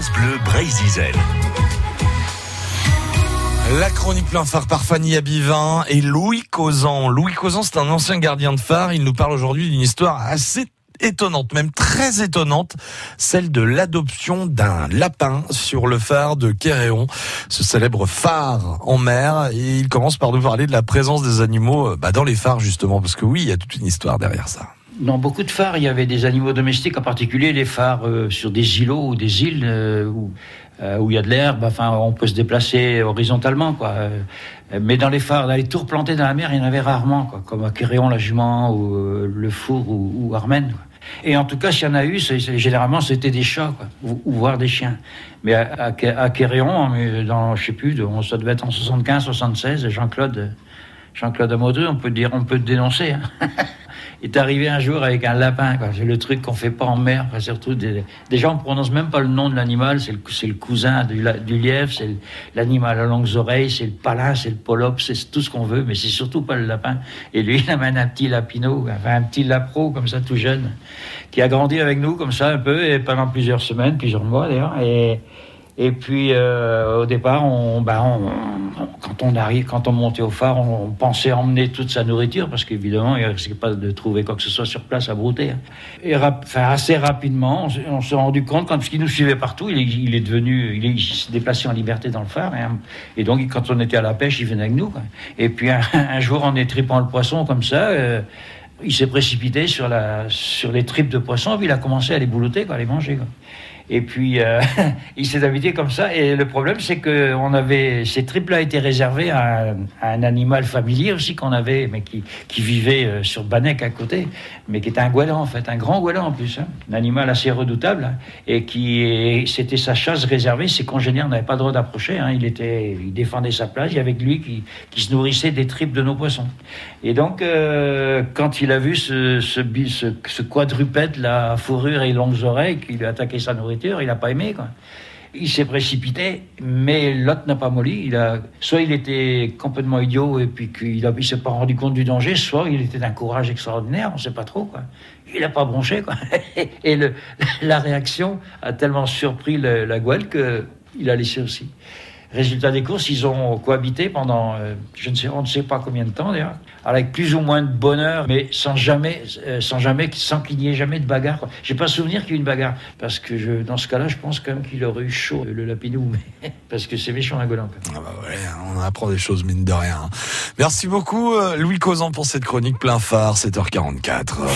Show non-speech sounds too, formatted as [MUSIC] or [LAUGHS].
France Bleu. La chronique plein phare par Fanny Abivin et Louis Causan. Louis Causan, c'est un ancien gardien de phare. Il nous parle aujourd'hui d'une histoire assez étonnante, même très étonnante, celle de l'adoption d'un lapin sur le phare de Quéréon, ce célèbre phare en mer. Et il commence par nous parler de la présence des animaux bah, dans les phares, justement, parce que oui, il y a toute une histoire derrière ça. Dans beaucoup de phares, il y avait des animaux domestiques, en particulier les phares euh, sur des îlots ou des îles euh, où, euh, où, il y a de l'herbe. Enfin, on peut se déplacer horizontalement, mais dans les phares, dans les tours plantés dans la mer, il y en avait rarement, quoi, comme à Quéréon, la Jument, ou le Four, ou, ou Armen. Et en tout cas, s'il y en a eu, généralement, c'était des chats, ou, ou, voire des chiens. Mais à, à, à Quéréon, dans, je sais plus, ça devait être en 75, 76, Jean-Claude, Jean-Claude Amodru, on peut dire, on peut dénoncer. Hein. [LAUGHS] est arrivé un jour avec un lapin. C'est le truc qu'on fait pas en mer. surtout des, déjà, on prononce même pas le nom de l'animal. C'est le, cousin du, du lièvre, c'est l'animal à longues oreilles, c'est le palin, c'est le polope, c'est tout ce qu'on veut, mais c'est surtout pas le lapin. Et lui, [LAUGHS] il amène un petit lapino, enfin un petit lapro comme ça, tout jeune, qui a grandi avec nous comme ça un peu et pendant plusieurs semaines, plusieurs mois d'ailleurs. Et et puis euh, au départ, on, quand on arrive, quand on montait au phare, on, pensait emmener toute sa nourriture parce qu'évidemment, il risquait pas de trouver quoi que ce soit sur place à brouter. Et enfin, assez rapidement, on, s'est rendu compte, quand, parce qu'il nous suivait partout, il il est devenu, il, s'est déplacé en liberté dans le phare. Et, donc, quand on était à la pêche, il venait avec nous. Et puis [LAUGHS] un, jour, en étripant le poisson comme ça. Euh, il s'est précipité sur, les tripes de poisson, puis il a commencé à les boulotter, à les manger. Et puis, euh, [LAUGHS] il s'est habité comme ça. Et le problème, c'est que on avait, ces tripes-là étaient réservées à, un animal familier aussi qu'on avait, mais qui, vivait euh, sur Banec à côté, mais qui était un goéland en fait, un grand goéland en plus, hein, un animal assez redoutable, hein, et qui, c'était sa chasse réservée. Ses congénères n'avaient pas le droit d'approcher. Hein, il était, il défendait sa place. Il y avait lui qui, se nourrissait des tripes de nos poissons. Et donc, euh, quand il a vu ce, ce, ce, quadrupède, la fourrure et longues oreilles, qui lui a attaqué sa nourriture il n'a pas aimé. Quoi. Il s'est précipité, mais l'autre n'a pas molli. Il a, soit il était complètement idiot et puis qu'il ne s'est pas rendu compte du danger, soit il était d'un courage extraordinaire, on ne sait pas trop. Quoi. Il n'a pas bronché. Quoi. [LAUGHS] Et le, [LAUGHS] la réaction a tellement surpris la gouelle qu'il a laissé aussi. Résultat des courses, ils ont cohabité pendant, euh, je ne sais, on ne sait pas combien de temps d'ailleurs, avec plus ou moins de bonheur, mais sans jamais, euh, sans jamais, sans qu'il n'y ait jamais de bagarre. J'ai pas souvenir qu'il y ait une bagarre, parce que dans ce cas-là, je pense quand même qu'il aurait eu chaud le lapinou, [LAUGHS] parce que c'est méchant un golan. Ah bah ouais, on apprend des choses mine de rien. Merci beaucoup euh, Louis Causan pour cette chronique plein phare, 7h44.